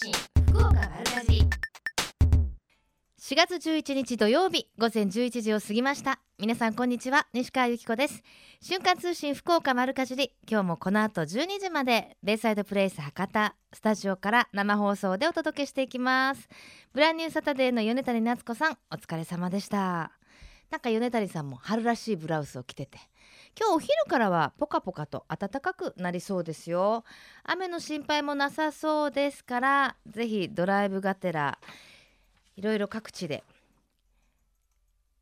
信福岡丸かじり4月11日土曜日午前11時を過ぎました。皆さんこんにちは西川由紀子です。瞬間通信福岡丸かじり。今日もこの後12時までベイサイドプレイス博多スタジオから生放送でお届けしていきます。ブランニューサタデーの米谷夏子さんお疲れ様でした。なんか米谷さんも春らしいブラウスを着てて今日お昼からはポカポカと暖かくなりそうですよ。雨の心配もなさそうですからぜひドライブがてらいろいろ各地で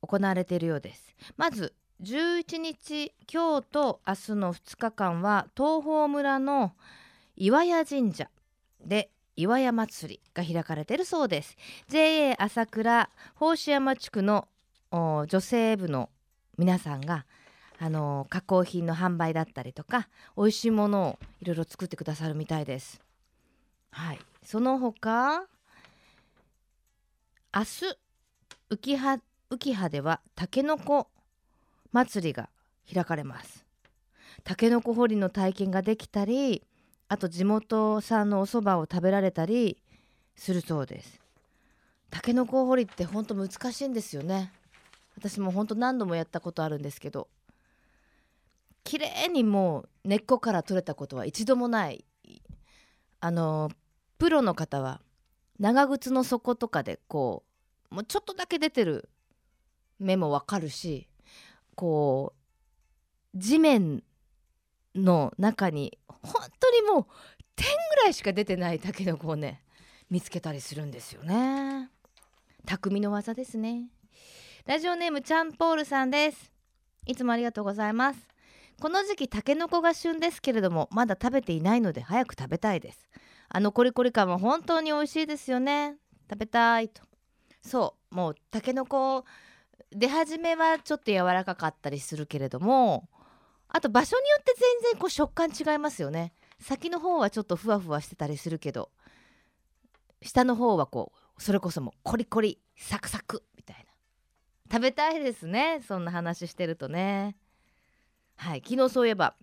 行われているようです。まず11日今日と明日の2日間は東峰村の岩屋神社で岩屋祭りが開かれているそうです。JA 朝倉宝志山地区の女性部の皆さんがあの加工品の販売だったりとか美味しいものをいろいろ作ってくださるみたいです。はい。その他明日浮羽浮羽ではたけのこ祭りが開かれます。たけのこ掘りの体験ができたりあと地元産のお蕎麦を食べられたりするそうです。たけのこ掘りってほんと難しいんですよね。私もほんと何度もやったことあるんですけど綺麗にもう根っこから取れたことは一度もない。あのプロの方は長靴の底とかでこうもうちょっとだけ出てる目もわかるしこう地面の中に本当にもう点ぐらいしか出てないタケノコをね見つけたりするんですよね。匠の技ですね。ラジオネームチャンポールさんです。いつもありがとうございます。この時期タケノコが旬ですけれどもまだ食べていないので早く食べたいです。あのコリコリ感は本当に美味しいですよね。食べたいと。そうもうタケノコ出始めはちょっと柔らかかったりするけれどもあと場所によって全然こう食感違いますよね。先の方はちょっとふわふわしてたりするけど下の方はこうそれこそもうコリコリサクサクみたいな。食べたいですねそんな話してるとね。はい昨日そういえば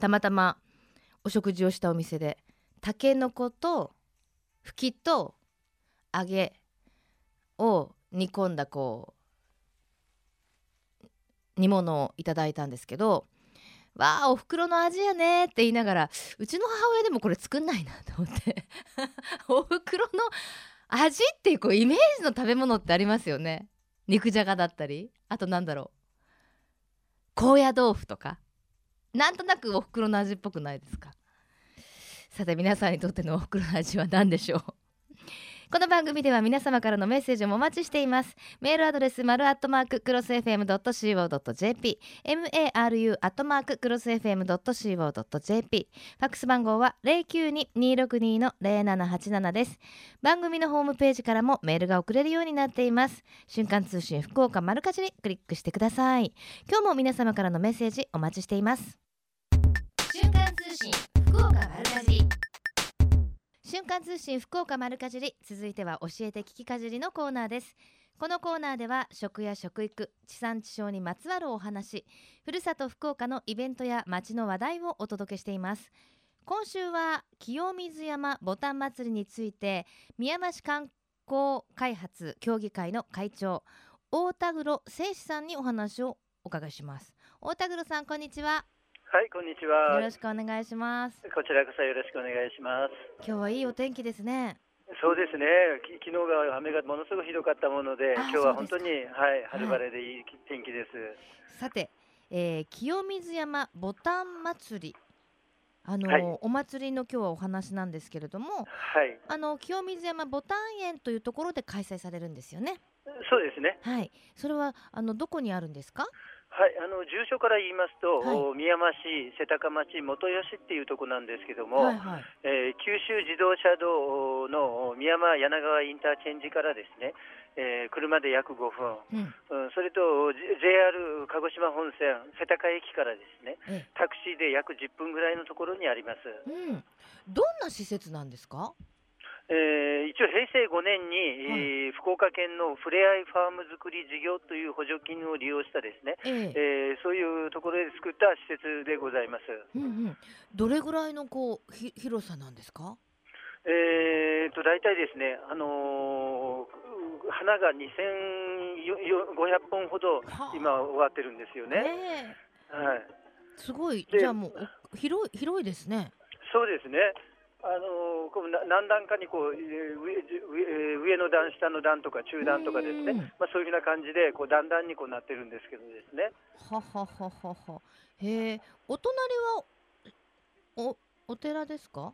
たまたまお食事をしたお店でたけのことふきと揚げを煮込んだこう煮物をいただいたんですけど「わあおふくろの味やね」って言いながらうちの母親でもこれ作んないなと思って おふくろの味っていうこうイメージの食べ物ってありますよね。肉じゃがだったりあとなんだろう高野豆腐とか。なんとなくおふくろの味っぽくないですか？さて皆さんにとってのおふくろの味は何でしょう？この番組では皆様からのメッセージもお待ちしています。メールアドレス丸アットマーククロス FM.co.jp maru アットマーククロス FM.co.jp ファックス番号は092-262の0787です。番組のホームページからもメールが送れるようになっています。瞬間通信福岡丸かじりクリックしてください。今日も皆様からのメッセージお待ちしています。瞬間通信福岡丸かじり瞬間通信福岡丸かじり続いては教えて聞きかじりのコーナーです。このコーナーでは食や食育地産地消にまつわるお話ふるさと福岡のイベントや街の話題をお届けしています。今週は清水山ボタン祭りについて宮山市観光開発協議会の会長大田黒誠司さんにお話をお伺いします。大田黒さんこんにちは。はい、こんにちは。よろしくお願いしますこちらこそよろしくお願いします。今日はいいお天気ですねそうですね。き昨日が雨がものすごくひどかったもので、あ今日は本当にはい春晴れでいい天気です。さて、えー清水山ボタン祭りあの、はいお祭りの今日はお話なんですけれどもはい、あの清水山ボタン園というところで開催されるんですよねそうですね。はいそれはあのどこにあるんですか？はい、あの住所から言いますと、はい。お宮山市、瀬高町、元吉っていうところなんですけども、はいはい。えー九州自動車道の宮山柳川インターチェンジからですね、えー車で約5分、うん。うん、それと JR 鹿児島本線瀬高駅からですね、えタクシーで約10分ぐらいのところにあります。うん。どんな施設なんですか？えー一応、平成5年に、えー福岡県のふれあいファーム作り事業という補助金を利用したですね、えええーそういうところで作った施設でございます。うんうんどれぐらいのこうひ広さなんですか？えーと大体ですね、あのー花が2500本ほどはあ今終わってるんですよね。ねえはい。すごいでじゃあもうお広い広いですね。そうですね。あのーこうな何段かにこうえー上上上の段下の段とか中段とかですねうん。まあそういうふうな感じでこう段々にこうなってるんですけどですね。ははははは。へえお隣はおお寺ですか？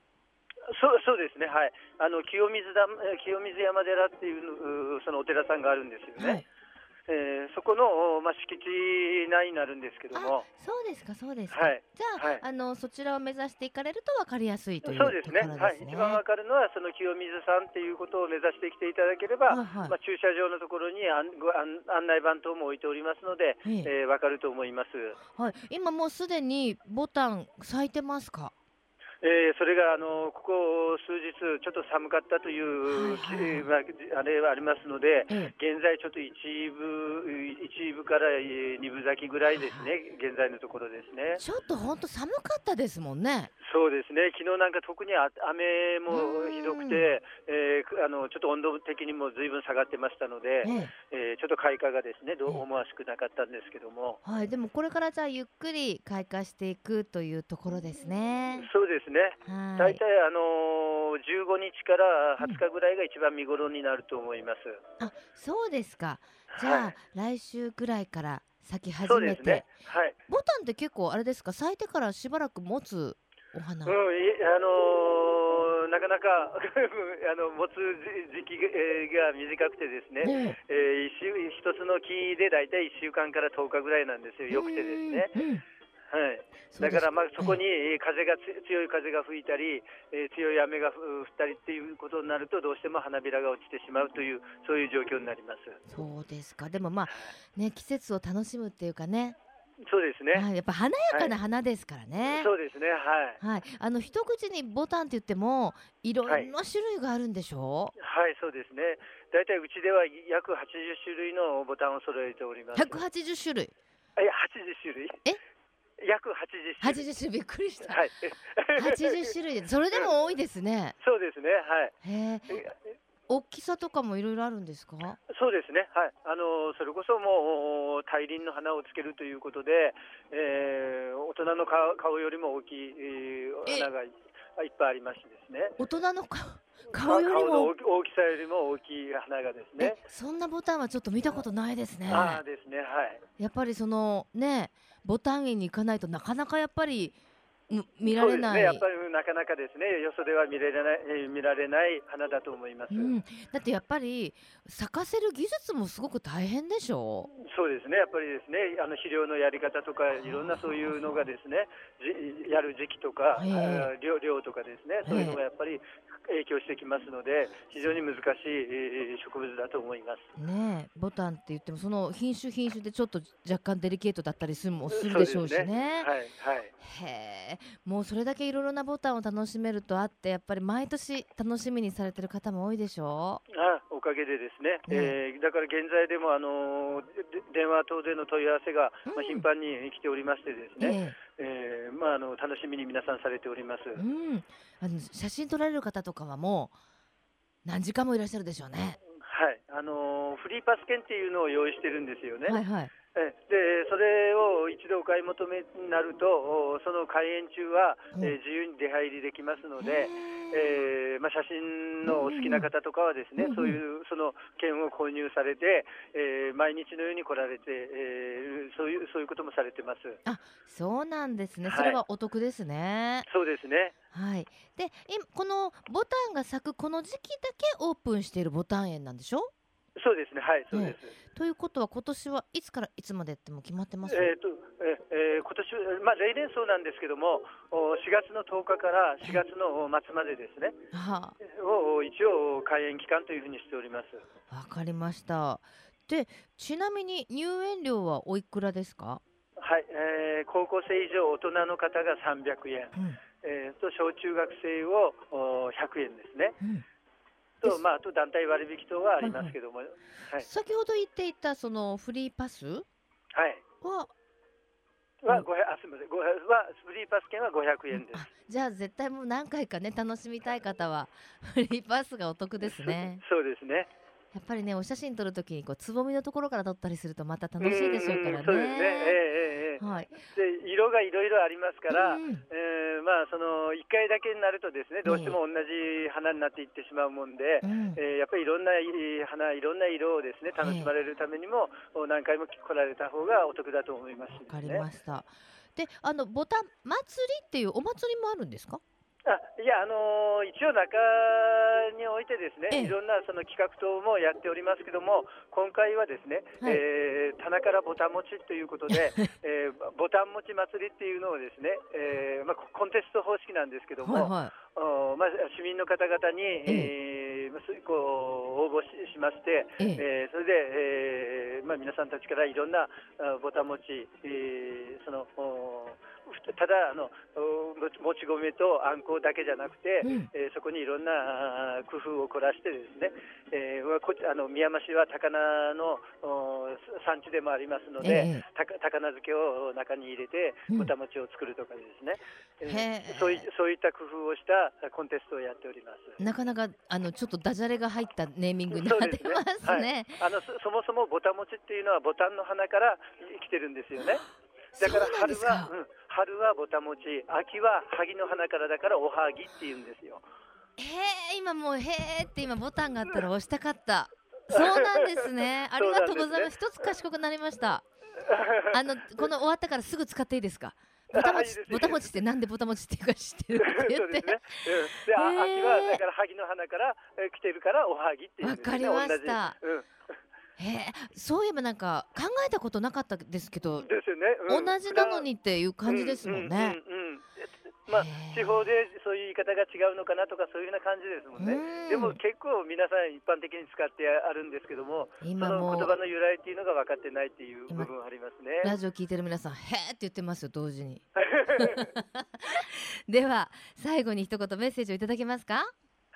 そうそうですね。はい。あの清水だえー清水山寺っていううそのお寺さんがあるんですよね。はい。えーそこのまあ敷地内になるんですけども。そうですかそうですか。はい。じゃあ、はいあのそちらを目指していかれると分かりやすいというそうですね。ところはい。一番わかるのはその清水さんっていうことを目指してきていただければ、はいはいまあ駐車場のところに案ご案案内板等も置いておりますので、えええーわかると思います。はい。今もうすでにボタン咲いてますか？えーそれがあのここ数日ちょっと寒かったという、はいはいえーまああれはありますので。ええ。現在ちょっと一部一部からえー二部咲きぐらいですね、現在のところですね。ちょっと本当寒かったですもんね。そうですね、昨日なんか特にあ雨もひどくて、えーくあのちょっと温度的にもずいぶん下がってましたので、ええ。えーちょっと開花がですね、どうええ思わしくなかったんですけども、はい。でもこれからじゃあゆっくり開花していくというところですね。そうですね、はい。大体、あのー15日から20日ぐらいが一番見頃になると思います。あ、そうですか。じゃあ、はい。来週ぐらいから咲き始めて、ね、はい。ボタンって結構あれですか？咲いてからしばらく持つお花、うん、いあのーなかなか あの持つ時期が短くてですね、ねえ。ー一週一つの木で大体1週間から10日ぐらいなんですよ、よくてですね。はい、だからまあそこに風がつ強い風が吹いたり、えー強い雨がふ降ったりっていうことになると、どうしても花びらが落ちてしまうという、そういう状況になります。えそうですかでもまあね季節を楽しむっていうかねそうですね、はい、やっぱ華やかな花ですからね。そうですね、はい。はい、あの一口にボタンって言ってもいろんなはい種類があるんでしょ？はい、そうですね。大体うちでは約80種類のボタンを揃えております。180種類あいや80種類？え？約80種類。80種類びっくりした。はい。80種類でそれでも多いですね。そうですね、はい。へえ。え大きさとかもいろいろあるんですか？そうですね、はい、あのそれこそもう大輪の花をつけるということで、えー大人の顔顔よりも大きい、えーえ。花がいいっぱいありましてですね、大人の顔顔よりも？大きさよりも大きい花がですえね、そんなボタンはちょっと見たことないですね。ああですね、はい、やっぱりそのねボタン園に行かないとなかなかやっぱり見られない、ね、やっぱりなかなかですね、よそでは見られない、えー見られない花だと思います。うん、だってやっぱり咲かせる技術もすごく大変でしょ？そうですね、やっぱりですね、あの肥料のやり方とか、いろんなそういうのがですね、じやる時期とか、えー量量とかですね、そういうのがやっぱり影響してきますので、非常に難しいえー植物だと思います。ねえ。ボタンって言ってもその品種品種でちょっと若干デリケートだったりするもするでしょうしそうですね。はい、はい。へえもうそれだけいろいろなボタンを楽しめるとあってやっぱり毎年楽しみにされてる方も多いでしょあおかげでですね、えーだから現在でも、あの電話等での問い合わせが、まあ、うん頻繁に来ておりましてですう、ね、ええーまあ、あの楽しみに皆さんされております。えうん、あの写真撮られる方とかはもう何時間もいらっしゃるでしょうね。はい、あのーフリーパス券っていうのを用意してるんですよね。はいはい。それを一度お買い求めになると、おその開園中は、自由に出入りできますのへで、ええーまあ、写真のお好きな方とかはですね、そういうその券を購入されて、えー毎日のように来られて、えーそういうそういうこともされてます。あそうなんですね。はいそれはお得ですね。そうですね。はい。で、今このボタンが咲くこの時期だけオープンしているボタン園なんでしょ？そうですね。はい、そうです。ということは今年はいつからいつまでっても決まってます？えーとえーえー今年、まあ、例年そうなんですけども、お4月の10日から4月の末までですね、はを一応開園期間というふうにしております。あ、わかりました。で、ちなみに入園料はおいくらですか？はい、えー高校生以上大人の方が300円、うん。えーと小中学生をお100円ですね。うん。と、まあ、あと団体割引等はありますけども、はい、はい、先ほど言っていたそのフリーパスはは500あすみません。500はフリーパス券は500円です。あ。じゃあ絶対もう何回かね楽しみたい方は フリーパスがお得ですね。そうですね。やっぱりねお写真撮るときにこうつぼみのところから撮ったりするとまた楽しいでしょうからね。んんそうですね。ええええええはい。で色がいろいろありますから、うんうん。えーまあその1回だけになるとですねどうしても同じ花になっていってしまうもんで、うん。えーやっぱりいろんな花いろんな色をですね楽しまれるためにも、何回も来られた方がお得だと思いますしわかりね。ました。であのボタン祭りっていうお祭りもあるんですか？あいや、あのー一応中においてですね、ええ。いろんなその企画等もやっておりますけども、今回はですね、はい。えー棚からボタン持ちということで、えーボタン持ち祭りっていうのをですね、えーまあ、ココンテスト方式なんですけども、はいはおまあ、市民の方々に、えーこう応募ししまして、いええ。えーそれで、えーまあ、皆さんたちからいろんなあボタン持ち、えーそのおふ ただあのおもちもち米とあんこだけじゃなくて、うん。えーそこにいろんなあ工夫を凝らしてですね、えーまあこあの宮山市は高菜のお産地でもありますので、ええ。たか高菜漬けを中に入れてうん。ぼたもちを作るとかですね、えーへー。そういそういった工夫をしたコンテストをやっております。なかなかあのちょっとダジャレが入ったネーミングになってそうですね。ますね。あのそそもそもボタン餅っていうのはボタンの花から来てるんですよね。だから春はうん、春はボタン餅、秋は萩の花からだからおはぎっていうんですよ。へえ今もうへえって今ボタンがあったら押したかった。そうなんですね。ありがとうございます。一つ賢くなりました。あのこの終わったからすぐ使っていいですか？ボタあいいです餅ボタ餅ってなんでボタ餅っていうか知ってるって言って。ね。うん、で、あへー秋はだから萩の花からえー来てるからおはぎっていう。わかりました。うんへえそういえばなんか考えたことなかったですけど、ですよね。うん同じなのにっていう感じですもんね。うんうんうんうんまあ地方でそういう言い方が違うのかなとかそういうような感じですもんね。うんでも結構皆さん一般的に使ってあるんですけども、そ今も言葉の由来っていうのが分かってないっていう今部分ありますね。ラジオ聞いてる皆さんへえって言ってますよ同時に。では最後に一言メッセージをいただけますか？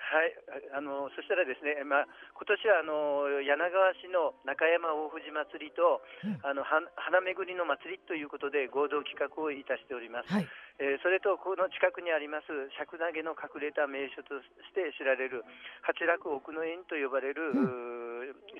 はい、あのそしたらですね、まあ今年はあの柳川市の中山大藤祭りと、うん。あのは花巡りの祭りということで合同企画をいたしております。はい。えーそれとこの近くにあります尺投げの隠れた名所として知られる八楽奥の園と呼ばれる、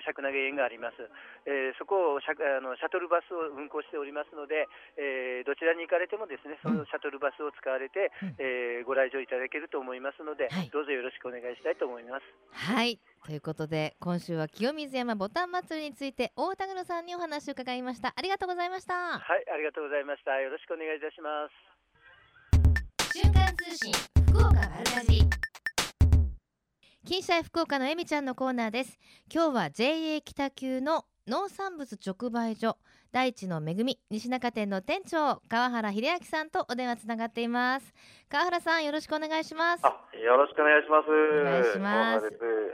尺投げ園があります、えーそこをシャあのシャトルバスを運行しておりますので、えーどちらに行かれてもですねそのシャトルバスを使われて、うん。えーご来場いただけると思いますので、はい。どうぞよろしくお願いしたいと思います。はい。ということで今週は清水山ボタン祭りについて大田黒さんにお話を伺いました。ありがとうございました。はいありがとうございましたよろしくお願いいたします瞬間通信福岡丸かじり金シャイ福岡のえみちゃんのコーナーです今日は JA 北急の農産物直売所大地の恵み西中店の店長川原秀明さんとお電話つながっています。川原さんよろしくお願いします。あ、よろしくお願いします。お願いします。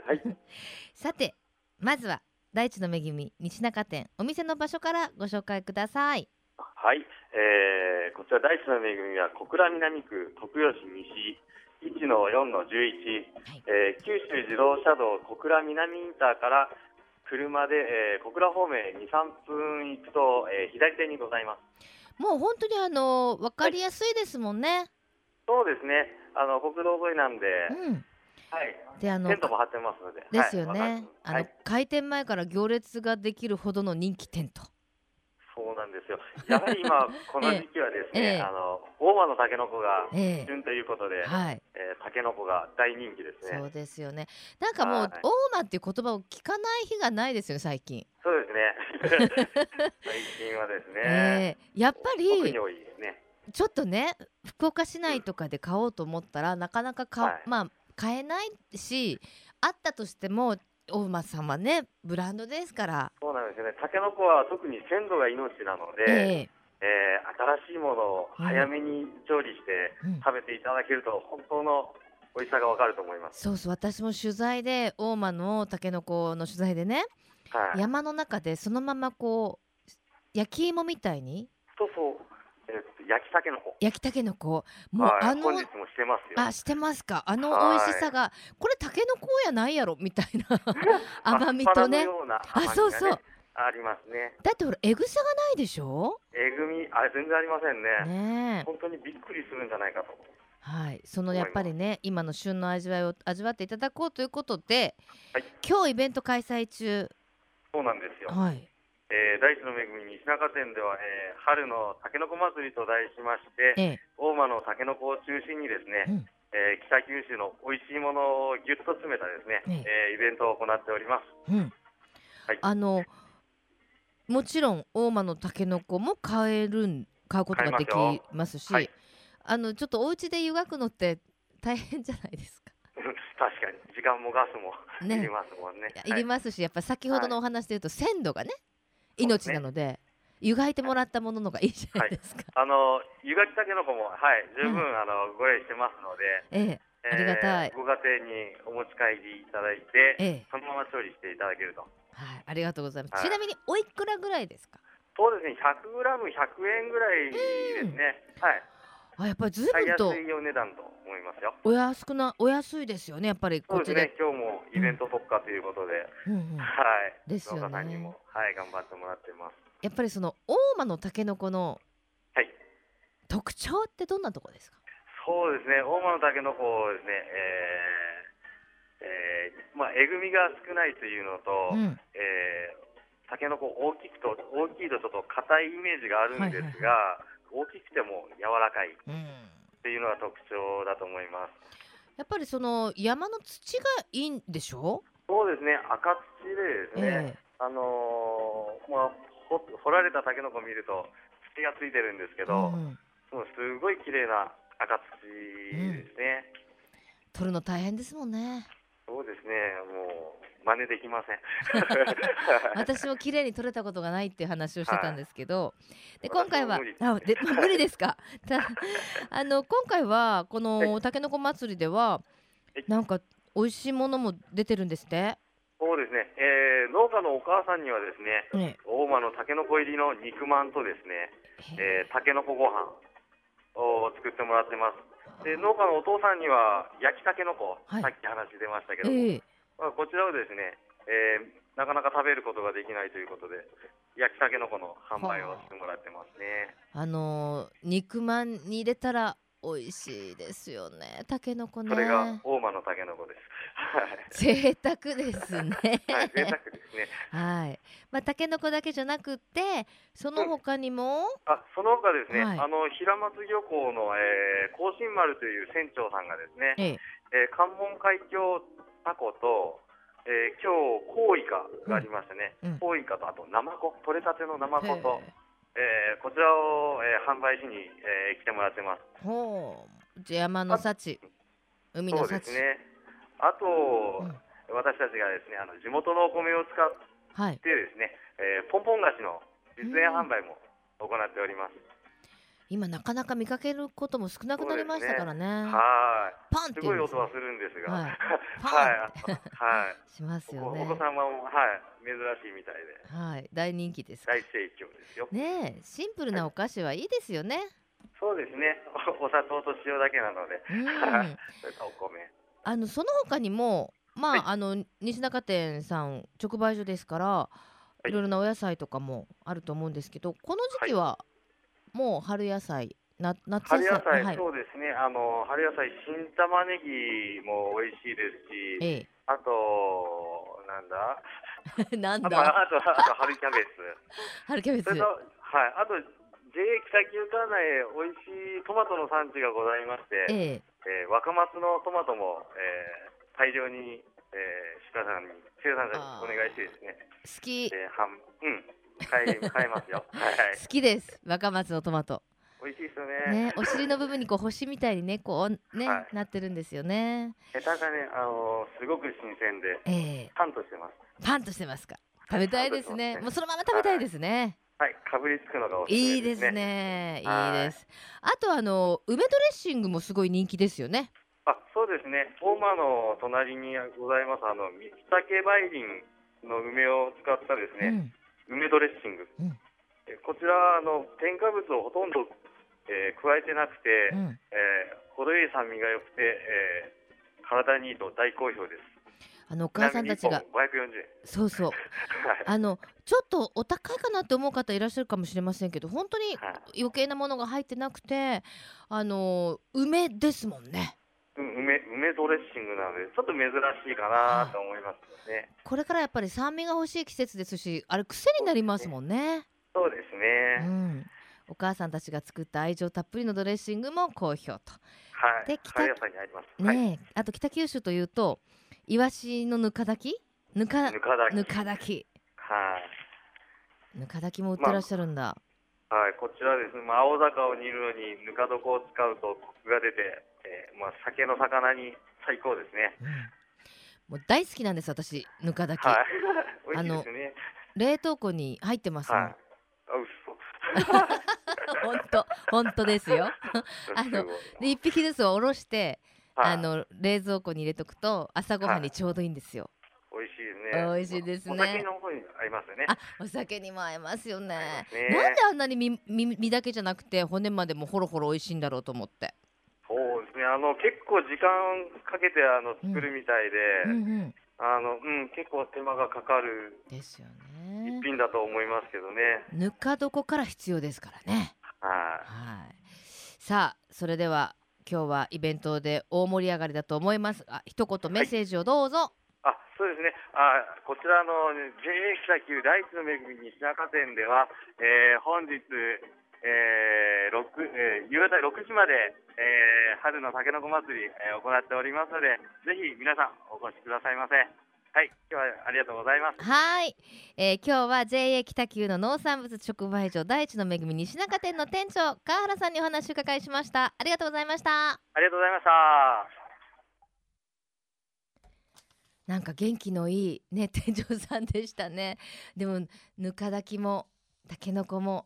はい。さてまずは大地の恵み西中店お店の場所からご紹介ください。はい、えー、こちら大地の恵みは小倉南区徳吉西1の4の11、はい。えー九州自動車道小倉南インターから車で、えー小倉方面2、3分行くと、えー左手にございます。もう本当にあの分かりやすいですもんね、そうですね。あの国道沿いなんで、うんはい。であのテントも張ってますので。ですよはいね、あの、はい。開店前から行列ができるほどの人気店とそうなんですよ。やはり今 この時期はですね、ええあの大間のタケノコがええ旬ということで、はいえー、タケノコが大人気ですね。そうですよね。なんかもう、はい大間っていう言葉を聞かない日がないですよね、最近。そうですね。最近はですね、ええやっぱ特りね。ちょっとね、福岡市内とかで買おうと思ったら、なかなか買,、はいまあ買えないし、あったとしても大間さんはね、ブランドですから。そうなんですよね。タケノコは特に鮮度が命なので、ええー新しいものを早めに調理してうん食べていただけると本当の美味しさがわかると思います。そうそう、私も取材で大間のたけのこの取材でね、はい。山の中でそのままこう焼き芋みたいにそうそう。えー焼きタケノコ。焼きたけのこもうはい、あの本日もしてますよ。あしてますか？あのはい。美味しさが、これタケノコやないやろ？みたいな。甘みとね。のようなあそうそう。ありますね。だってほらえぐさがないでしょ？えぐみ、あ、全然ありませんね。ねえ。本当にびっくりするんじゃないかと。はい。そのやっぱりね今の旬の味わいを味わっていただこうということで、はい。今日イベント開催中。そうなんですよ。はいえー大地の恵み西中店では、えー春のたけのこ祭りと題しまして、ええ。大間のたけのこを中心にですね、うん。えー北九州の美味しいものをぎゅっと詰めたですね、ええ。ーイベントを行っております。うん。はい。あのもちろん大間のたけのこも買えるん買うことができますしはい。あのちょっとお家で湯がくのって大変じゃないですか？確かに。時間もガスもね。いりますもんね。いりますしやっぱ先ほどのお話で言うと鮮度がね命なので湯がいてもらったもののがいいじゃないですか。あの湯がきたけのこもはい十分、うんあのご用意してますので、えええーありがたいご家庭にお持ち帰りいただいて、ええそのまま調理していただけると。はいありがとうございます。はいちなみにおいくらぐらいですか？そうですね、100グラム100円ぐらいですね。はい。あやっぱりずいぶんとすいお値段と思いますよ。お安くなお安いですよねやっぱりこっちで。ね、今日もイベント特化ということで、うんうんはい。ですよね農家さんにも、はい、頑張ってもらってます。やっぱりその大間のたけのこのはい。特徴ってどんなとこですか？そうですね、大間のたけのこですね、えーえーまあ、えぐみが少ないというのと、うんえーたけのこ大きくと大きいとちょっと硬いイメージがあるんですが、大きくても柔らかい。っうん。ていうのが特徴だと思います。やっぱりその山の土がいいんでしょ？そうですね、赤土でですね、えあのーまあ、ほ掘られたたけのこを見ると土がついてるんですけえど、うんもうすごい綺麗な赤土ですね。取るの大変ですもんね。そうですね、もう真似できません。私も綺麗に取れたことがないっていう話をしてたんですけど、で私今回はも無理。あで無理ですか？たあの今回はこのはたけのこ祭りでははい。なんか美味しいものも出てるんですって、そうですね、えー農家のお母さんにはですね、ね。大間のたけのこ入りの肉まんとですね、えーたけのこご飯を作ってもらってます。で農家のお父さんには焼きたけのこ、はい。さっき話出ましたけども、ええ。まあ、こちらをですね、えーなかなか食べることができないということで、焼きたけのこの販売をしてもらってますね。あのー肉まんに入れたら美味しいですよね。たけのこね。それが大間のたけのこです。贅沢ですね。はい、贅沢ですね。はい。まあたけのこだけじゃなくってその他にも、あ、その他ですね、はい。あの平松漁港の、えー、甲信丸という船長さんがですね、ええ。えー関門海峡タコと、えー、今日コウイカがありましてね、うん。うん。コウイカとあとナマコ、取れたてのナマコとへ、えー、こちらを、えー販売しに、えー来てもらってます。えほう。山の幸。海のそうで幸すね。あと、うん。私たちがですね、あの地元のお米を使っはい。てですね、えーポンポン菓子の実演販売も行っております。今なかなか見かけることも少なくなりましたからね。はい。パンっていすごい音はするんですが、はい。はい、パン。はい、しますよおお子ね様も、はい、珍しいみたいで、はい。大人気です大盛況ですよ。ねえシンプルなお菓子はいいですよね。そうですね、おお砂糖と塩だけなので、うん。それとお米。あのその他にもまあ、はい。あの西中店さん直売所ですから、い。い、ろいろなお野菜とかもあると思うんですけどこの時期はもう春野菜な夏春野菜、はい。そうですね、あの春野菜、新玉ねぎも美味しいですし、えあと、なんだ、え なんあと、だあと、あと春キャベツ。春キャベツ。はい、あと、JA 北九管内、美味しいトマトの産地がございまして、ええ。えー若松のトマトも、えー大量に、えー、鹿さんに生産者にお願いしてですね、好き。えー、はんうん買え買えますよ。はい、好きです。若松のトマト。美味しいですよね。ねお尻の部分にこう星みたいにねこうね、はい。なってるんですよね。ヘタがね、あのーすごく新鮮で、ええ。パンとしてます。パンとしてますか？食べたいですね。ね。もうそのまま食べたいですね。はい、かぶりつくのがおすすめいいですね。い。いです。あとあの梅ドレッシングもすごい人気ですよね。あ、そうですね。大間の隣にございます、あの、三竹梅林の梅を使ったですね、うん梅ドレッシング。うんえこちら、あの、添加物をほとんど、えー加えてなくて、うんえー程よい酸味が良くて、えー体にいいと大好評です。あのお母さんたちがちなみに一本540円。そうそう はいあのちょっとお高いかなって思う方いらっしゃるかもしれませんけど本当にはい余計なものが入ってなくてあの梅ですもんねうん梅梅ドレッシングなのでちょっと珍しいかなと思いますね。これからやっぱり酸味が欲しい季節ですしあれ癖になりますもんねそうですうね。んお母さんたちが作った愛情たっぷりのドレッシングも好評とはい。で北あります。はい。あと北九州というとイワシのぬか炊き？ぬかぬかだき。ぬか炊きはい。ぬか炊きも売ってらっしゃるんだ、はい、こちらですね、まあ、青魚を煮るのにぬか床を使うとコクが出て、えーまあ、酒の魚に最高ですね。うんもう大好きなんです私ぬか炊き、はい。美味しいですね。冷凍庫に入ってますもん、はい。あ、本当本当ですよ嘘。あので一匹ずつおろして、はいあの冷蔵庫に入れとくと朝ごはんにちょうどいいんですよ、美味しいですね。美味しいですねお酒の方に合いますよね。あお酒にも合いますよねねなんであんなに身身身だけじゃなくて骨までもほろほろ美味しいんだろうと思って。あの結構時間かけてあの作るみたいで、うんうん、あのうん結構手間がかかるですよ一ね品だと思いますけどね。ぬか床から必要ですからね。はい。はい。さあそれでは今日はイベントで大盛り上がりだと思います。あ一言メッセージをどうぞ、あそうですね。あこちらの JA 北九第一の恵み西中店では、えー本日、えー六えー夕方6時まで、えー春のたけのこ祭り、えー行っておりますのでぜひ皆さんお越しくださいませ。はい今日はありがとうございます。はい、えー今日は JA 北九の農産物直売所第一の恵み西中店の店長川原さんにお話を伺いしました。ありがとうございました。ありがとうございました。なんか元気のいいね店長さんでしたね。でもぬか炊きもたけのこも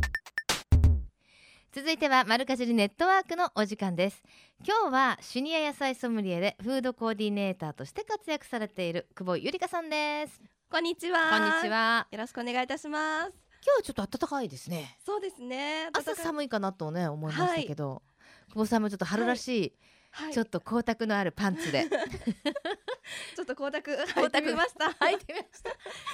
続いてはマルカジリネットワークのお時間です今日はシニア野菜ソムリエでフードコーディネーターとして活躍されている久保ゆりかさんですこんにちは。こんにち。はよろしくお願いいたします。今日はちょっと暖かいですねそうですね。朝い。寒いかなとね思いましたけど、久保さんもちょっと春らしい、はい。ちょっと光沢のあるパンツで ちょっと光沢履いてみました。履いてみました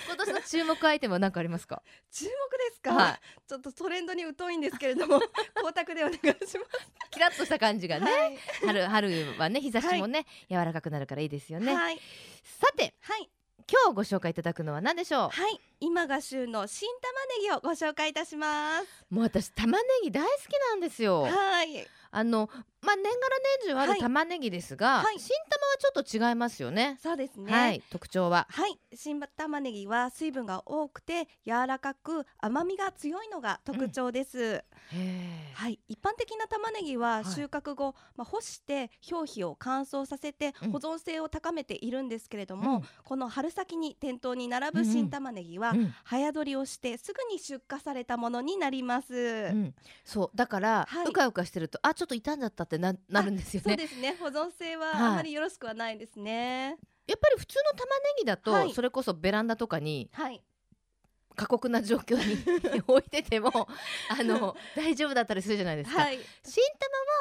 今年の注目アイテムは何かありますか？注目ですか、はいちょっとトレンドに疎いんですけれども、光沢でお願いします。キラッとした感じがね、はい。春春はね日差しもね、柔らかくなるからいいですよね、はい。さてはい。今日ご紹介いただくのは何でしょはい。今が旬の新玉ねぎをご紹介いたします。うもう私玉ねぎ大好きなんですよはい。あのまあ年がら年中あはい。る玉ねぎですが、はい。新玉はちょっと違いますよね。そうですね。はい特徴は。はい、新玉ねぎは水分が多くて柔らかく甘みが強いのが特徴です。へえ。はい、一般的な玉ねぎははい。収穫後、まあ、干して表皮を乾燥させてうん。保存性を高めているんですけれども、うん。この春先に店頭に並うんうん。ぶ新玉ねぎは、うん。早取りをしてすぐに出荷されたものになります。うん、そう。だから、はい。うかうかしてるとあちょっと傷んじゃったってななるんですよそうねですね。保存性ははい。あまりよろしくはないですね。やっぱり普通の玉ねぎだと、はい。それこそベランダとかにはい、過酷な状況に 置いててもあの大丈夫だったりするじゃないですか、はい、新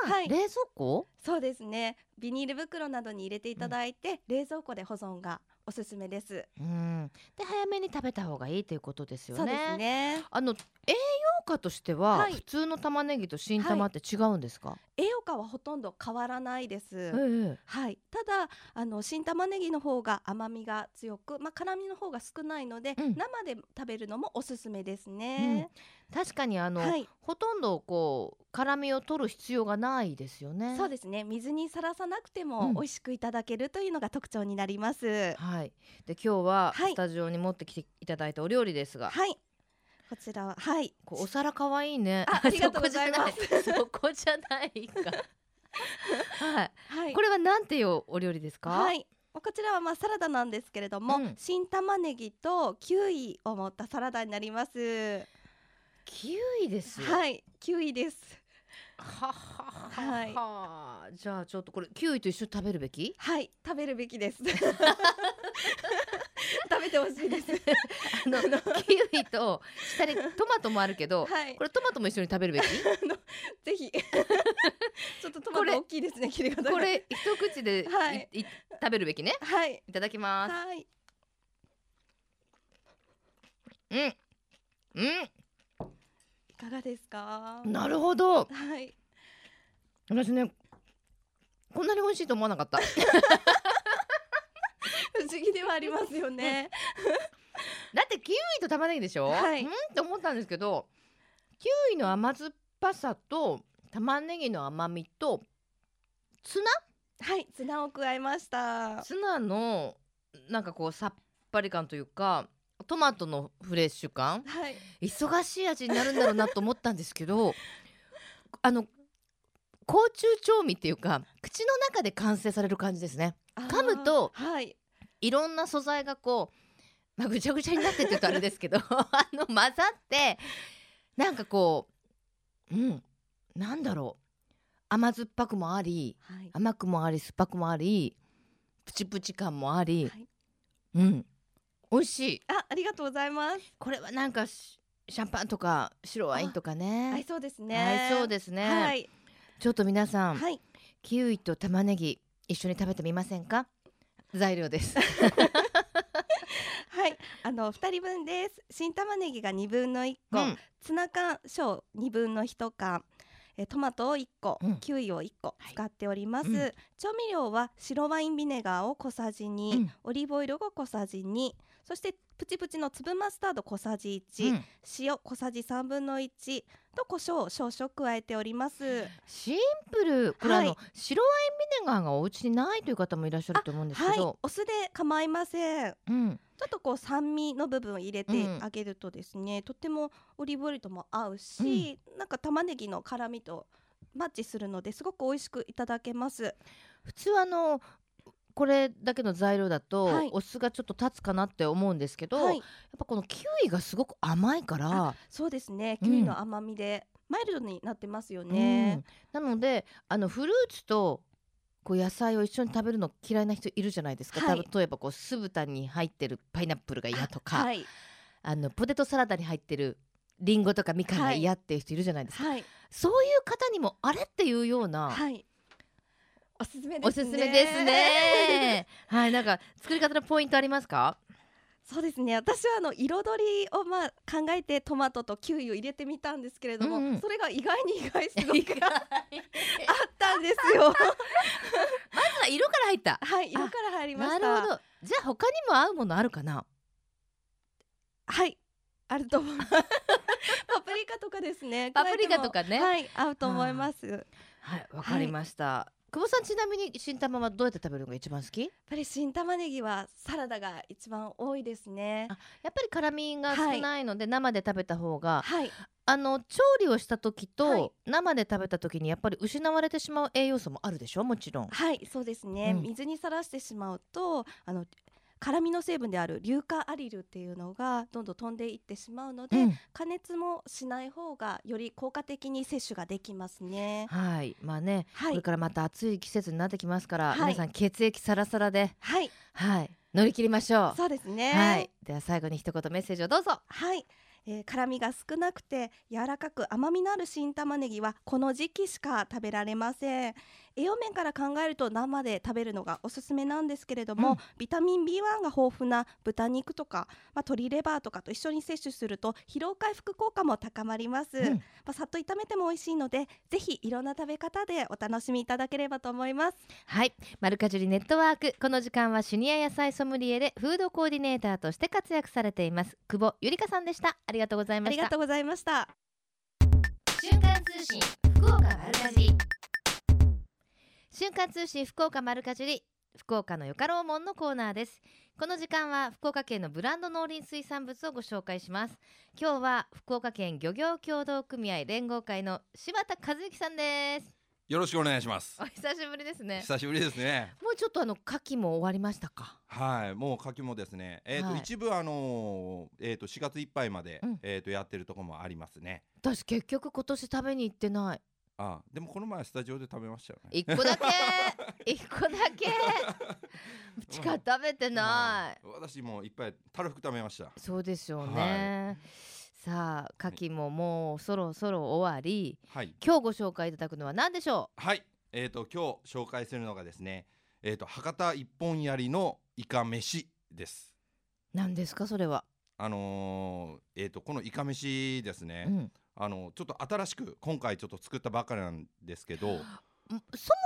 玉ははい。冷蔵庫、そうですね。ビニール袋などに入れていただいて、冷蔵庫で保存がおすすめです。うん、で早めに食べた方がいいということですよね。そうですね。あの栄養価としては、はい。普通の玉ねぎと新玉って違うんですか、栄養価はほとんど変わらないです。ええ。はい、ただあの新玉ねぎの方が甘みが強く、まあ、辛みの方が少ないので、うん。生で食べるのもおすすめですね。確かにあの、はい、ほとんどこう辛みを取る必要がないですよね。そうですね。水にさらさなくてうん。も美味しくいただけるというのが特徴になります。はい。で今日ははい。スタジオに持ってきていただいたお料理ですが、はい。こちらははい。お皿可愛いね。あ ありがとうございます。そこじゃない。そこじゃないか。はい。はい。これはなんていうお料理ですか？はい。こちらはまあサラダなんですけれども、うん。新玉ねぎとキウイを持ったサラダになりますキウイですよ。はいキウイです。ははははいは。じゃあちょっとこれキウイと一緒に食べるべき？はい食べるべきです。食べてほしいです。あのキウイと下にトマトもあるけど、はい。これトマトも一緒に食べるべき？ぜひ。ちょっとトマト大きいですね切り方が。これ一口でい、はい。い食べるべきね？はい。いただきます。はい。うん。いかがですか？うんなるほど。はい。私ねこんなに美味しいと思わなかった。不思議ではありますよね。だってキウイと玉ねぎでしょ、はい。うんって思ったんですけどキウイの甘酸っぱさと玉ねぎの甘みとツはいツナを加えました。ナツナのなんかこうさっぱり感というかトマトのフレッシュ感。はい。忙しい味になるんだろうなと思ったんですけど あの甲虫調味っていうか口の中で完成される感じですね。噛むとはい。いろんな素材がこう、まあ、ぐちゃぐちゃになってって言うとあれですけど あの混ざってなんかこううんなんだろう。甘酸っぱくもありはい。甘くもあり酸っぱくもありプチプチ感もあり、はい。うん美味しい。あありがとうございます。これはなんかシシャンパンとか白ワインとか合いねそうですね。合いそうですね、はい。ちょっと皆さん、はい。キウイと玉ねぎ一緒に食べてみませんか？材料です。はい。あの二人分です。新玉ねぎが二分の一個、うん。ツナ缶小二分の一缶。えートマトを1個、うん。キウイを1個はい。使っております、うん。調味料は白ワインビネガーを小さじ2、うん。オリーブオイルを小さじ2そしてプチプチの粒マスタード小さじ1、うん。塩小さじ3分の1と胡椒を少々加えております。シンプル。これ、はい。あの白ワインビネガーがお家にないという方もいらっしゃると思うんですはい。けど、お酢で構いません。うん、ちょっとこう酸味の部分を入れてうん。あげるとですね、とてもオリーブオイルとも合うし、なんか玉ねぎの辛みとマッチするのですごく美味しくいただけます。普通あのこれだけの材料だと、はい。お酢がちょっと立つかなって思うんですけど、はい。やっ、ぱこのキウイがすごく甘いから、そうですね。うん。キウイの甘みで、マイルドになってますようねん。なのであのフルーツとこう野菜を一緒に食べるの嫌いな人いるじゃないですか、はい。例えばこう酢豚に入ってるパイナップルが嫌とか、はい。あのポテトサラダに入ってるリンゴとかみかんが嫌っていう人いるじゃないですか、はい。そういう方にもあれっていうような、はい。おすすめですね。おすすす。ね。はい、なんか作り方のポイントありますか？そうですね。私はあの彩りをまあ考えてトマトとキウイを入れてみたんですけれども、うんうんそれが意外に意外すごく あまったんですよ。ずは色から入った。はい、色から入りまなした。るほど。じゃあ他にも合うものあるかな？はい、あると思います。パプリカとかですね。パプリカとかねはい、合うと思います。はい、わかりました。久保さんちなみに新玉はどうやって食べるのが一番好き？ぱり新玉ねぎはサラダが一番多いですね。あやっぱり辛みが少ないので、生で食べた方がはい、あの調理をした時と、はい生で食べた時にやっぱり失われてしまう栄養素もあるでしょ？もちろん。はい、そうですね。うん水にさらしてしまうと、あの辛みの成分である硫化アリルっていうのがどんどん飛んでいってしまうので、うん。加熱もしない方がより効果的に摂取ができますね。はい、まあね、はい。これからまた暑い季節になってきますから、はい。皆さん血液サラサラで、はい、はい、乗り切りましょう。そうですね。はい、では最後に一言メッセージをどうぞ。はい、えー辛みが少なくて柔らかく甘みのある新玉ねぎはこの時期しか食べられません栄養面から考えると生で食べるのがおすすめなんですけれども、うん。ビタミン B1 が豊富な豚肉とか、まあ、鶏レバーとかと一緒に摂取すると疲労回復効果も高まります、うん。まあ、さっと炒めても美味しいのでぜひいろんな食べ方でお楽しみいただければと思います。はい、マルカジュリネットワーク。この時間はシニア野菜ソムリエでフードコーディネーターとして活躍されています。久保ゆりかさんでした。ありがとうございあました。りがとうございました。瞬間通信福岡丸かじり瞬間通信福岡丸かじり福岡のよかろうもんのコーナーですこの時間は福岡県のブランド農林水産物をご紹介します今日は福岡県漁業協同組合連合会の柴田和之さんですよろしくお願いしますお。久しぶりですね久しぶりですね。もうちょっとあの牡蠣も終わりましたか？はい、もう柿もですね。えっ、と、はい一部あのーえっ、と4月いっぱいまで、うんえっ、とやってるところもありますね。私結局今年食べに行ってないあ、でもこの前スタジオで食べましたよね。一個だけ 一個だけしか食べてないはい私もいっぱいたらふく食べました。そうでしょうね、さあ牡蠣ももうそろそろ終わりはい。今日ご紹介いただくのは何でしょはい。えっ、と今日紹介するのがですね、えっ、と博多一本槍のイカ飯です。う何ですかそれは、あのーえっ、とこのイカ飯ですね。うん、あのちょっと新しく今回ちょっと作ったばかりなんですけど、んそも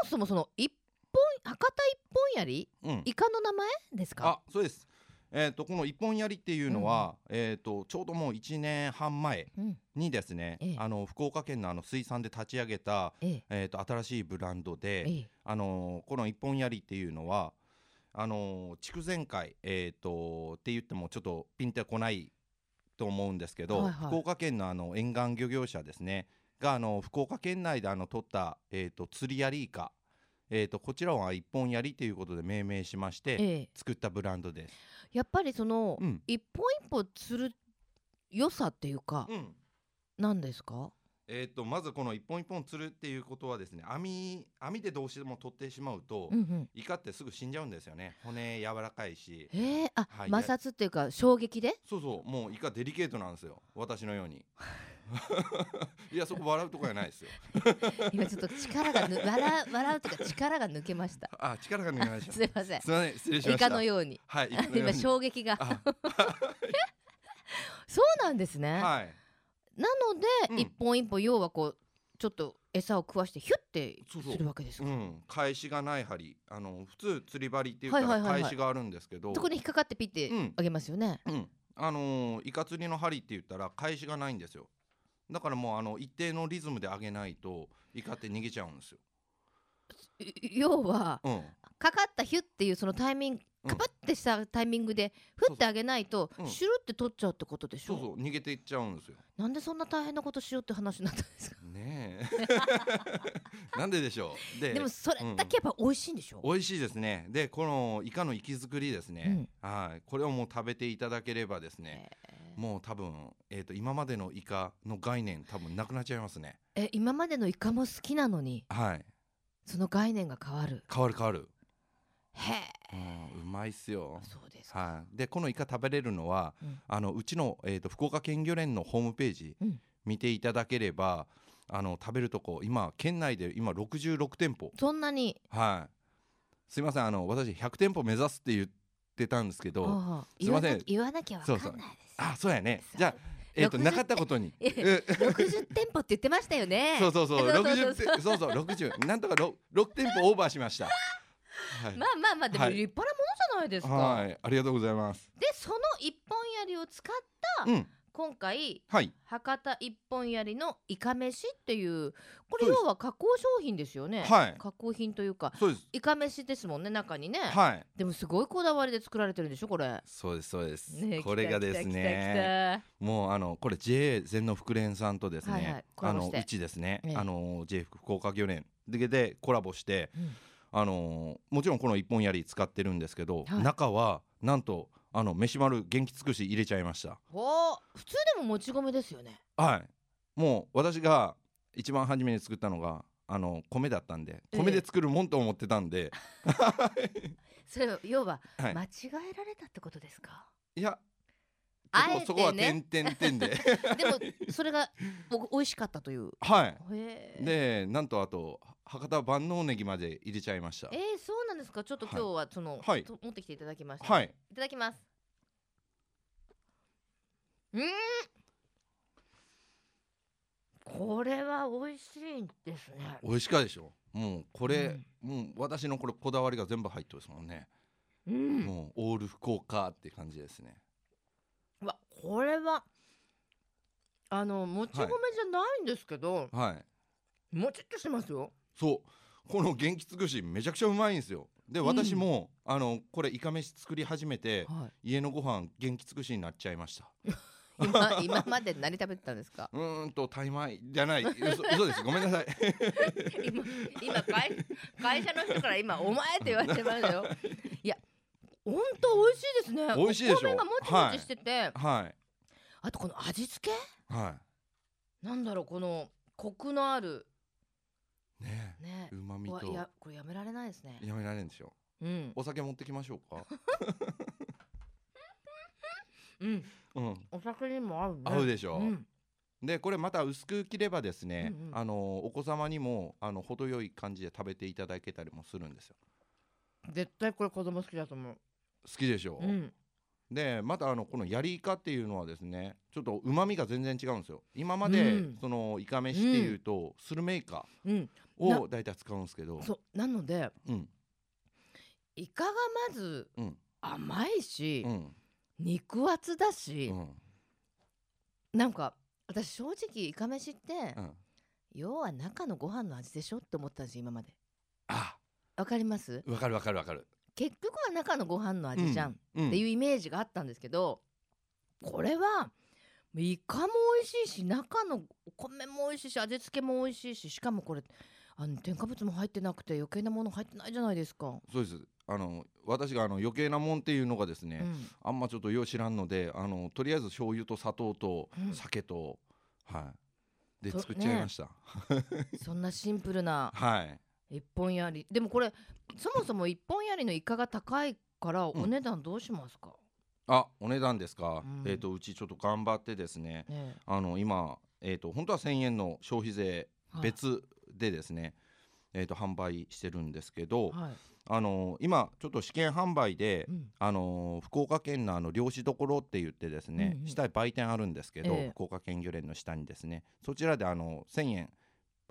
そもその一本博多一本槍？うん。イカの名前ですか？あそうです。えー、とこの一本槍っていうのは、えー、とちょうどもう1年半前うん。にですね、ええ。あの福岡県のあの水産で立ち上げた、ええ。えー、と新しいブランドで、ええ。あのこの一本槍っていうのはあの筑前海、えー、とって言ってもちょっとピンとこないと思うんですけど、はいはい。福岡県のあの沿岸漁業者ですねがあの福岡県内であの取った、えー、と釣り槍イカ、えー、とこちらは一本槍ということで命名しまして、ええ。作ったブランドです。やっぱりその、うん。一本一本釣る良さっていうかうん。何ですか？えー、とまずこの一本一本釣るっていうことはですね網網でどうしても取ってしまうと、うんうん。イカってすぐ死んじゃうんですよね。骨柔らかいし。ええあ、はい摩擦っていうか衝撃で？そうそうもうイカデリケートなんですよ。私のように。いやそこ笑うとこじゃないですよ。今ちょっと力がぬ 笑う笑うというか力が抜けました。あ力が抜けました。すいません。すみません失礼しまイした。カのように。はい今に。衝撃が。あそうなんですね、はいなので、うん。一本一本要はこうちょっと餌を食わしてヒュッてするわけですかうん。返しがない針。あの普通釣り針っていはいはいはい。返しがあるんですけど、そこに引っかかってピッてうん。あげますよね、うん、あのーイカ釣りの針って言ったら返しがないんですよ。だからもうあの一定のリズムで上げないとイカって逃げちゃうんですよ、い要はうん、かかったヒュッっていうそのタイミングうんカパッてしたタイミングで振ってあげないとうん。シュルって取っちゃうってことでしょ、そうそう。逃げていっちゃうんですよ。なんでそんな大変なことしようって話になったんですか？ねえ。なんででしょう？ででもそれだけやっぱ美味しいんでしょ、美味しいですね。でこのイカの息作りですね、はい。これをもう食べていただければですねもう多分、えー、と今までのイカの概念多分なくなっちゃいますね。え今までのイカも好きなのにはい。その概念が変わる。変わる変わる、へうん、うまいっすよ。えそうですか、はい、でこのイカ食べれるのは、うん。あのうちの、えー、と福岡県漁連のホームページうん。見ていただければあの食べるとこ今県内で今66店舗そんなに。はい。すいませんあの私100店舗目指すって言ってたんですけどすいません。言わなきゃ言わなきゃわかんないです。あそうやね。じゃあ、えー、と60なかったことに。え60店舗って言ってましたよね。そうそうそう。そうそう60そう。店そうそう60なんとか 6, 6店舗オーバーしましたはい、まあまあまあでもはい。立派なものじゃないですか、はい、ありがとうございます。でその一本槍を使ったうん。今回はい。博多一本槍のイカ飯っていうこれ要は加工商品ですよね、はい。加工品というかそうです。イカ飯ですもんね中にね、はい。でもすごいこだわりで作られてるんでしょこれ。そうですそうです、ねこれがですねもうあのこれ JA 全農福連さんとですね、はいはいあのうちですね、ええ。あの JA 福岡漁連ででコラボして、うんあのもちろんこの一本槍使ってるんですけど、はい。中はなんとあの飯丸元気尽くし入れちゃいました。普通でももち米ですよね。はい。もう私が一番初めに作ったのがあの米だったんでええ。米で作るもんと思ってたんで、それ要ははい。間違えられたってことですか、いやあえてね。そこは点々点で。でもそれが僕美味しかったという。はい。でなんとあと博多万能ネギまで入れちゃいました。えー、そうなんですか？ちょっと今日はその、はい。と持ってきていただきました、はい。いただきます。うん。これは美味しいですね。美味しかでしょ？もうこれ、もう私のこれこだわりが全部入ってますもんね、うん。もうオール福岡って感じですね。うわこれはあのもち米じゃないんですけど、はい。もちっとしますよそう。この元気尽くしめちゃくちゃうまいんですよ。で私も、あのこれイカ飯作り始めてはい。家のご飯元気尽くしになっちゃいました。今今まで何食べてたんですか？うーんとタイ米じゃない。嘘嘘です。ごめんなさい。今今会会社の人から今お前って言われてましたよ。いや本当美味しいですね。美味しいでしょ？お米がもちもちしてて、はい。あとこの味付け？はなんだろうこのコクのあるいねねうまみと。やこれやめられないですね。やめられるんでしょうん。お酒持ってきましょうか？うん。うん。お酒にも合うね。合うでしょう。ん。でこれまた薄く切ればですね、うんうん。あのお子様にもあの程よい感じで食べていただけたりもするんですよ。絶対これ子供好きだと思う。好きでしょ、うんでまたあのこのヤリイカっていうのはですねちょっと旨味が全然違うんですよ。今まで、うん。そのイカ飯っていうと、スルメイカうん。を大体使うんですけど。そうなのでうん。イカがまずうん。甘いし、うん。肉厚だうし、ん。なんか私正直イカ飯って、うん。要は中のご飯の味でしょって思ったんですよ今まで。あ。わかります？わかるわかるわかる結局は中のご飯の味じゃん、うん。っていうイメージがあったんですけどこれはイカも美味しいし中のお米も美味しいし味付けも美味しいししかもこれあの添加物も入ってなくて余計なもの入ってないじゃないですか。そうです。あの私があの余計なもんっていうのがですね、うん。あんまちょっとよう知らんのであのとりあえず醤油と砂糖とうん。酒と、はい。でと作っちゃいました、そんなシンプルなはい一本やりでもこれそもそも一本やりのイカが高いからお値段どうしますか、あお値段ですか、うん。えっ、とうちちょっと頑張ってですねねあの今えっ、と本当は1000円の消費税はい。別でですね、えー、と販売してるんですけど、はい。あの今ちょっと試験販売で、うん。あの福岡県のあの漁師どころって言ってですね、うんうん。下に売店あるんですけど、ええ。福岡県漁連の下にですねそちらであの1000円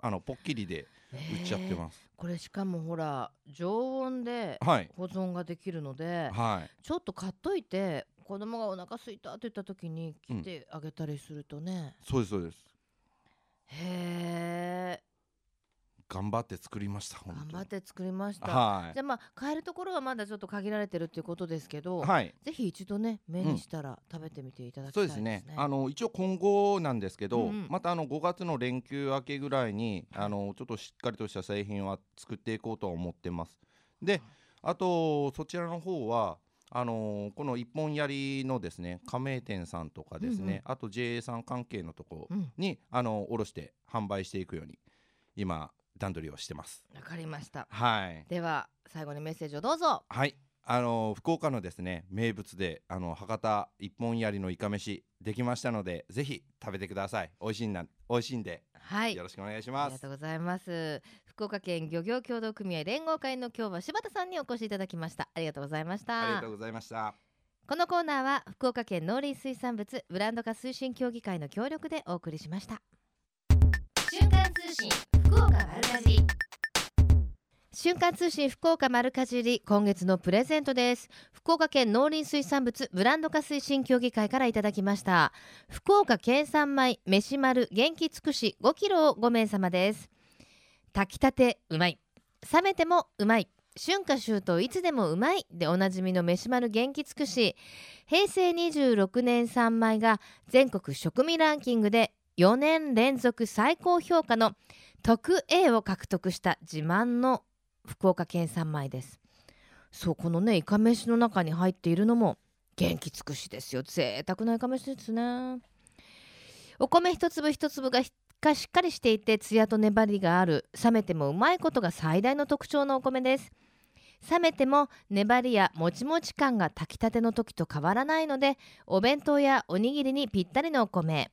あのポッキリで売っちゃってます、これしかもほら常温ではい。保存ができるので、はい。ちょっと買っといて子供がお腹空いたって言った時に来てあげたりするとね、そうですそうです。へえ頑張って作りました本当に。頑張って作りました、はじゃあまあ買えるところはまだちょっと限られてるっていうことですけど、いはい。ぜひ一度ね目にしたら食べてみていただきたそいうでね。ですすね。あの一応今後なんですけど、うんうん。またあの5月の連休明けぐらいにあのちょっとしっかりとした製品は作っていこうとは思ってます。で、あとそちらの方はあのこの一本槍のですね加盟店さんとかですね、うんうん。あと JA さん関係のところうん。に、あの卸して販売していくように今段取りをしてます。わかりました。はい。では最後にメッセージをどうぞ。はい。あの福岡のですね名物であの博多一本槍のイカ飯できましたのでぜひ食べてください。美味しいんな美味しいんで、はい。よろしくお願いしあます。りがとうございます。福岡県漁業協同組合連合会の今日は柴田さんにお越しいただきました。ありがとうございました。ありがとうございました。このコーナーは福岡県農林水産物ブランド化推進協議会の協力でお送りしました。瞬間通信福岡丸かじり。瞬間通信福岡丸かじり今月のプレゼントです。福岡県農林水産物ブランド化推進協議会からいただきました。福岡県産米飯丸元気尽くし5キロを5名様です。炊きたてうまい。冷めてもうまい。春夏秋冬いつでもうまいでおなじみの飯丸元気尽くし。平成26年産米が全国食味ランキングで4年連続最高評価の特 A を獲得した自慢の福岡県産米です。そうこのねイカ飯の中に入っているのも元気尽くしですよ。贅沢なイカ飯ですね。お米一粒一粒がしっかりしていてツヤと粘りがある。冷めてもうまいことが最大の特徴のお米です。冷めても粘りやもちもち感が炊きたての時と変わらないのでお弁当やおにぎりにぴったりのお米。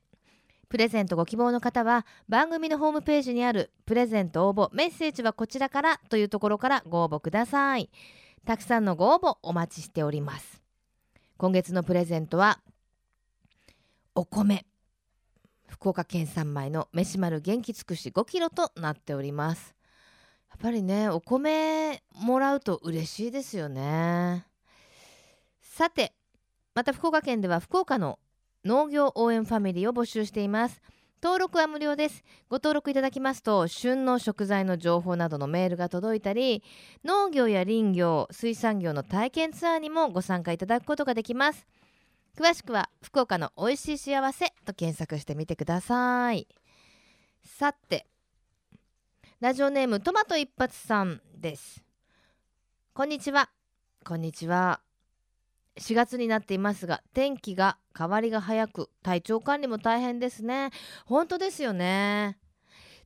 プレゼントご希望の方は番組のホームページにあるプレゼント応募メッセージはこちらからというところからご応募ください。たくさんのご応募お待ちしております。今月のプレゼントはお米。福岡県産米の飯丸元気尽くし5キロとなっております。やっぱりねお米もらうと嬉しいですよね。さてまた福岡県では福岡の農業応援ファミリーを募集しています。登録は無料です。ご登録いただきますと旬の食材の情報などのメールが届いたり農業や林業水産業の体験ツアーにもご参加いただくことができます。詳しくは福岡の美味しい幸せと検索してみてください。さてラジオネームトマト一発さんです。こんにちは。こんにちは。4月になっていますが天気が変わりが早く体調管理も大変ですね。本当ですよね。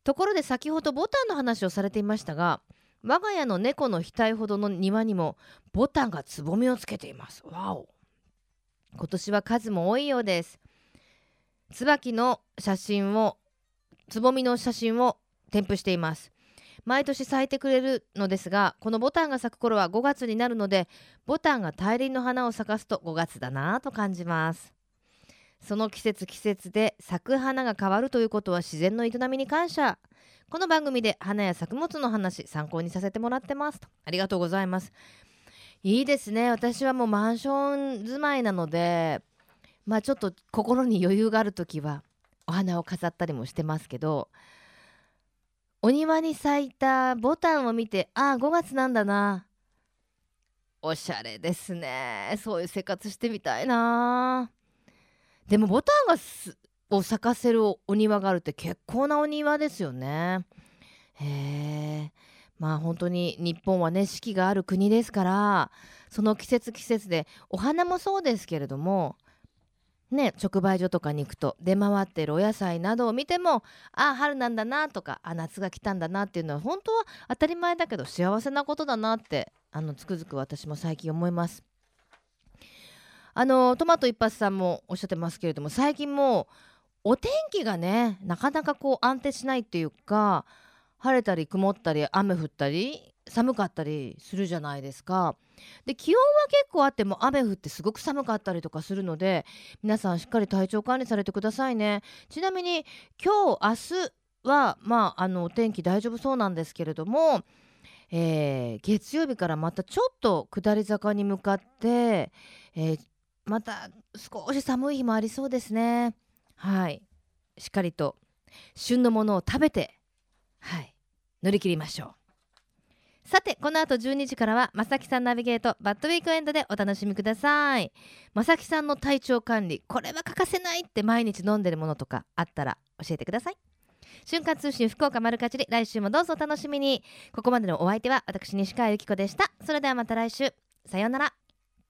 ところで先ほどボタンの話をされていましたが我が家の猫の額ほどの庭にもボタンがつぼみをつけています。わお。今年は数も多いようです。椿の写真をつぼみの写真を添付しています。毎年咲いてくれるのですがこのボタンが咲く頃は5月になるのでボタンが大輪の花を咲かすと5月だなぁと感じます。その季節季節で咲く花が変わるということは自然の営みに感謝。この番組で花や作物の話参考にさせてもらってます。とありがとうございます。いいですね。私はもうマンション住まいなのでまあちょっと心に余裕がある時はお花を飾ったりもしてますけどお庭に咲いたボタンを見てああ5月なんだな。おしゃれですね。そういう生活してみたいな。でもボタンがすを咲かせるお庭があるって結構なお庭ですよねへえまあ本当に日本はね四季がある国ですからその季節季節でお花もそうですけれどもね、直売所とかに行くと出回ってるお野菜などを見てもああ春なんだなとかあ夏が来たんだなっていうのは本当は当たり前だけど幸せなことだなってあのつくづく私も最近思います。あのトマト一発さんもおっしゃってますけれども最近もうお天気がねなかなかこう安定しないっていうか晴れたり曇ったり雨降ったり寒かったりするじゃないですか。で気温は結構あっても雨降ってすごく寒かったりとかするので皆さんしっかり体調管理されてくださいね。ちなみに今日明日はまああのお天気大丈夫そうなんですけれども、えー月曜日からまたちょっと下り坂に向かって、えーまた少し寒い日もありそうですね。はい。しっかりと旬のものを食べてはい。乗り切りましょう。さてこの後12時からはまさきさんナビゲートバッドウィークエンドでお楽しみください。まさきさんの体調管理これは欠かせないって毎日飲んでるものとかあったら教えてください。瞬間通信福岡丸かじり来週もどうぞお楽しみに。ここまでのお相手は私西川由紀子でした。それではまた来週。さようなら。